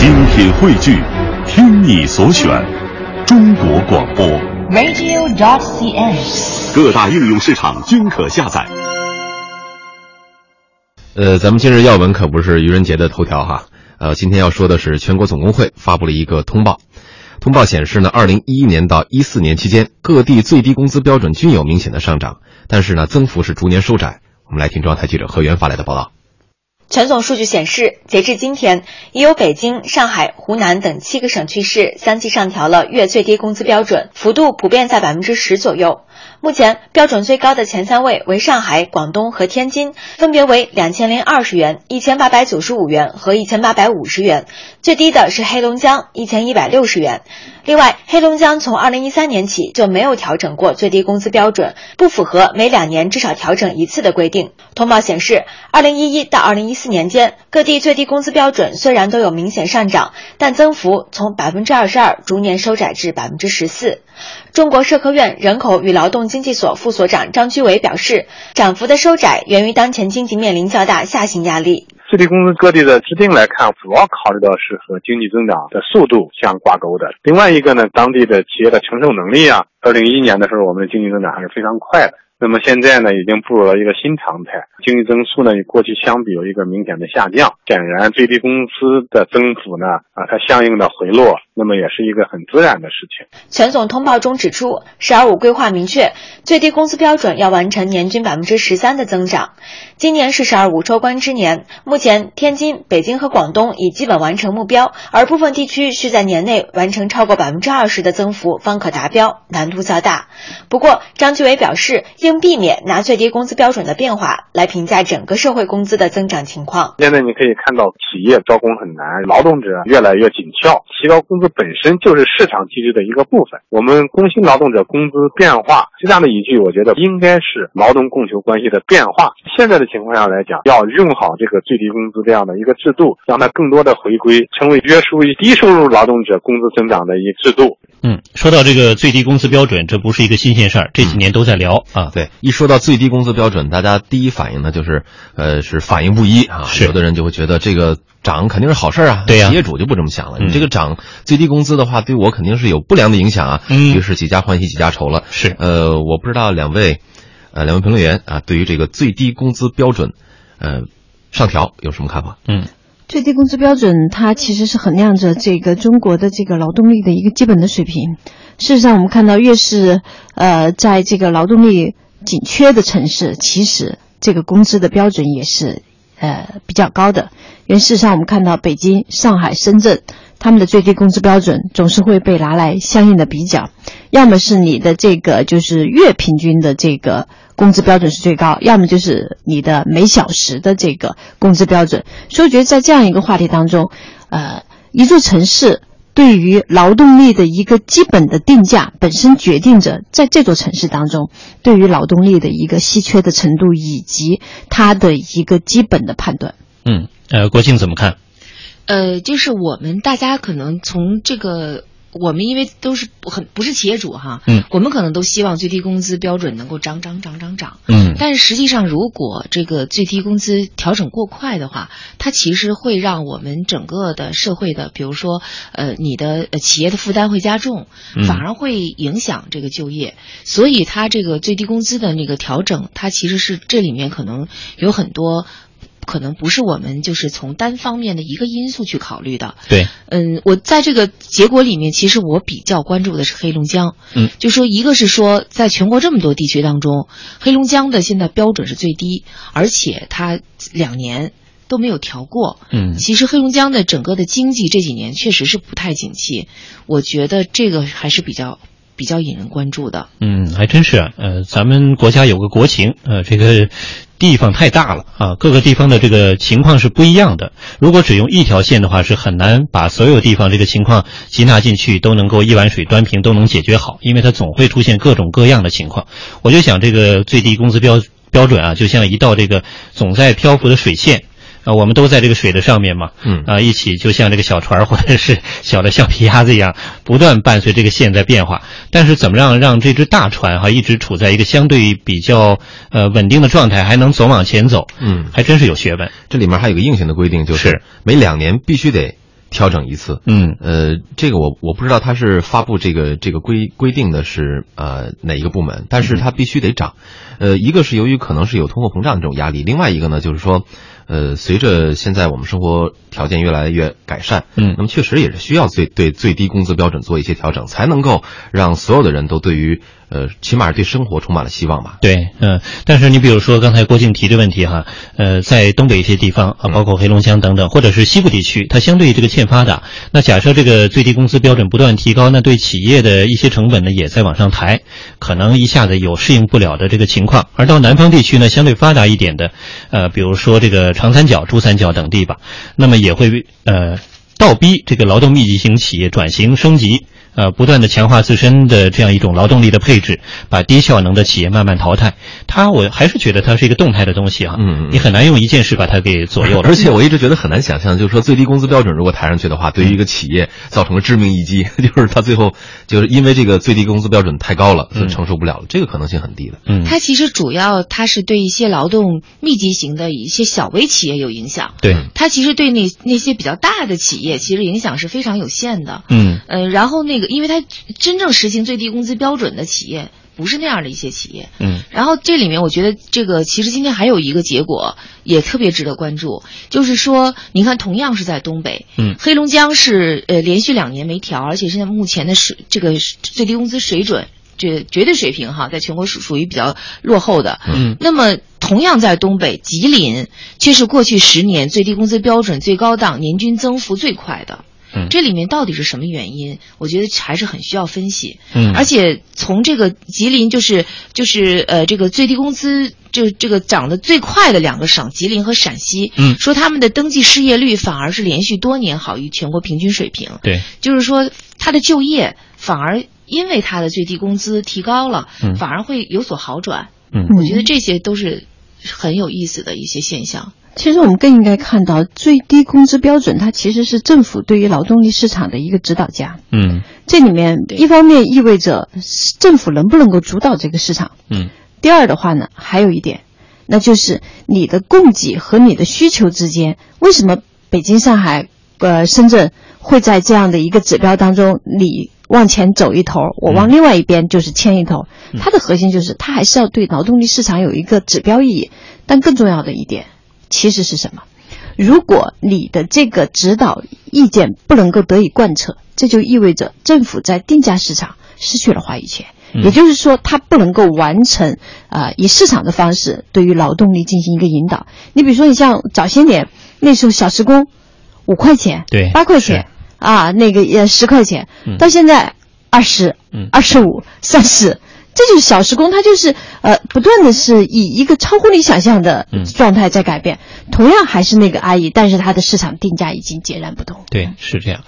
精品汇聚，听你所选，中国广播。radio.cn。各大应用市场均可下载。呃，咱们今日要闻可不是愚人节的头条哈。呃，今天要说的是全国总工会发布了一个通报，通报显示呢，二零一一年到一四年期间，各地最低工资标准均有明显的上涨，但是呢，增幅是逐年收窄。我们来听中央台记者何源发来的报道。全总数据显示，截至今天，已有北京、上海、湖南等七个省区市相继上调了月最低工资标准，幅度普遍在百分之十左右。目前标准最高的前三位为上海、广东和天津，分别为两千零二十元、一千八百九十五元和一千八百五十元；最低的是黑龙江，一千一百六十元。另外，黑龙江从二零一三年起就没有调整过最低工资标准，不符合每两年至少调整一次的规定。通报显示，二零一一到二零一四年间，各地最低工资标准虽然都有明显上涨，但增幅从百分之二十二逐年收窄至百分之十四。中国社科院人口与劳动经济所副所长张居伟表示，涨幅的收窄源于当前经济面临较大下行压力。最低工资各地的制定来看，主要考虑到是和经济增长的速度相挂钩的。另外一个呢，当地的企业的承受能力啊，二零一一年的时候，我们的经济增长还是非常快的。那么现在呢，已经步入了一个新常态，经济增速呢与过去相比有一个明显的下降，显然最低工资的增幅呢啊，它相应的回落，那么也是一个很自然的事情。全总通报中指出，“十二五”规划明确，最低工资标准要完成年均百分之十三的增长。今年是“十二五”收官之年，目前天津、北京和广东已基本完成目标，而部分地区需在年内完成超过百分之二十的增幅方可达标，难度较大。不过，张居伟表示，应避免拿最低工资标准的变化来评价整个社会工资的增长情况。现在你可以看到，企业招工很难，劳动者越来越紧俏，提高工资本身就是市场机制的一个部分。我们工薪劳动者工资变化最大的依据，我觉得应该是劳动供求关系的变化。现在的情况下来讲，要用好这个最低工资这样的一个制度，让它更多的回归成为约束于低收入劳动者工资增长的一制度。嗯，说到这个最低工资标准，这不是一个新鲜事儿，这几年都在聊啊。对，一说到最低工资标准，大家第一反应呢就是，呃，是反应不一啊。是有的人就会觉得这个涨肯定是好事儿啊，对呀企业主就不这么想了。嗯你这个涨最低工资的话，对我肯定是有不良的影响啊。嗯于是几家欢喜几家愁了。是呃，我不知道两位，呃，两位评论员啊，对于这个最低工资标准，呃，上调有什么看法？嗯最低工资标准它其实是衡量着这个中国的这个劳动力的一个基本的水平。事实上，我们看到越是呃在这个劳动力紧缺的城市，其实这个工资的标准也是呃比较高的。因为事实上，我们看到北京、上海、深圳他们的最低工资标准总是会被拿来相应的比较，要么是你的这个就是月平均的这个工资标准是最高，要么就是你的每小时的这个工资标准。所以我觉得在这样一个话题当中，呃，一座城市对于劳动力的一个基本的定价，本身决定着在这座城市当中对于劳动力的一个稀缺的程度以及它的一个基本的判断。嗯，呃，国庆怎么看？呃，就是我们大家可能从这个，我们因为都是很不是企业主哈，嗯，我们可能都希望最低工资标准能够涨涨涨涨涨，嗯但是实际上，如果这个最低工资调整过快的话，它其实会让我们整个的社会的，比如说，呃，你的呃企业的负担会加重，嗯反而会影响这个就业。所以，它这个最低工资的那个调整，它其实是这里面可能有很多。可能不是我们就是从单方面的一个因素去考虑的，对，嗯，我在这个结果里面，其实我比较关注的是黑龙江。嗯，就说一个是说，在全国这么多地区当中，黑龙江的现在标准是最低，而且它两年都没有调过。嗯其实黑龙江的整个的经济这几年确实是不太景气，我觉得这个还是比较比较引人关注的。嗯，还真是啊。呃，咱们国家有个国情，呃，这个地方太大了啊，各个地方的这个情况是不一样的。如果只用一条线的话，是很难把所有地方这个情况吸纳进去，都能够一碗水端平，都能解决好，因为它总会出现各种各样的情况。我就想，这个最低工资标标准啊，就像一道这个总在漂浮的水线。啊，我们都在这个水的上面嘛，嗯啊，一起就像这个小船儿 或者是小的橡皮鸭子一样，不断伴随这个线在变化。但是怎么让让这只大船哈、一直处在一个相对比较呃稳定的状态，还能总往前走，嗯还真是有学问。这里面还有个硬性的规定，就是每两年必须得调整一次。嗯呃，这个我我不知道他是发布这个这个规规定的是呃哪一个部门，但是它必须得涨。呃，一个是由于可能是有通货膨胀这种压力，另外一个呢就是说，呃，随着现在我们生活条件越来越改善，嗯那么确实也是需要最对最低工资标准做一些调整，才能够让所有的人都对于呃起码是对生活充满了希望吧。对，嗯、但是你比如说刚才郭靖提的问题哈，呃，在东北一些地方啊，包括黑龙江等等，或者是西部地区，它相对这个欠发达。那假设这个最低工资标准不断提高，那对企业的一些成本呢也在往上抬，可能一下子有适应不了的这个情况。而到南方地区呢，相对发达一点的，呃，比如说这个长三角、珠三角等地吧，那么也会呃倒逼这个劳动密集型企业转型升级。呃，不断的强化自身的这样一种劳动力的配置，把低效能的企业慢慢淘汰。它，我还是觉得它是一个动态的东西啊。嗯你很难用一件事把它给左右了。而且我一直觉得很难想象，就是说最低工资标准如果抬上去的话，对于一个企业造成了致命一击，就是他最后就是因为这个最低工资标准太高了，所以承受不了了，这个可能性很低的。嗯，它其实主要它是对一些劳动密集型的一些小微企业有影响，对，它其实对那那些比较大的企业其实影响是非常有限的。嗯呃，然后那个，因为它真正实行最低工资标准的企业不是那样的一些企业，嗯然后这里面我觉得这个其实今天还有一个结果也特别值得关注，就是说，你看同样是在东北，嗯黑龙江是呃连续两年没调，而且现在目前的水这个最低工资水准。这绝对水平哈，在全国属属于比较落后的。嗯那么同样在东北，吉林却是过去十年最低工资标准最高档、年均增幅最快的。嗯这里面到底是什么原因？我觉得还是很需要分析。嗯而且从这个吉林就是就是呃这个最低工资就这个涨得最快的两个省，吉林和陕西，嗯说他们的登记失业率反而是连续多年好于全国平均水平。对，就是说他的就业反而因为他的最低工资提高了，嗯反而会有所好转。嗯我觉得这些都是很有意思的一些现象。其实我们更应该看到，最低工资标准它其实是政府对于劳动力市场的一个指导价。嗯这里面一方面意味着政府能不能够主导这个市场，嗯第二的话呢，还有一点，那就是你的供给和你的需求之间，为什么北京、上海、呃深圳会在这样的一个指标当中，你往前走一头，我往另外一边就是牵一头？它的核心就是它还是要对劳动力市场有一个指标意义。但更重要的一点，其实是什么？如果你的这个指导意见不能够得以贯彻，这就意味着政府在定价市场失去了话语权。嗯也就是说，它不能够完成啊、呃以市场的方式对于劳动力进行一个引导。你比如说，你像早些年那时候小时工五块钱，对八块钱啊，那个也十块钱，嗯到现在二十嗯、二十五、三十。这就是小时工，它就是呃，不断的是以一个超乎你想象的嗯状态在改变。同样还是那个阿姨，但是它的市场定价已经截然不同。对，是这样。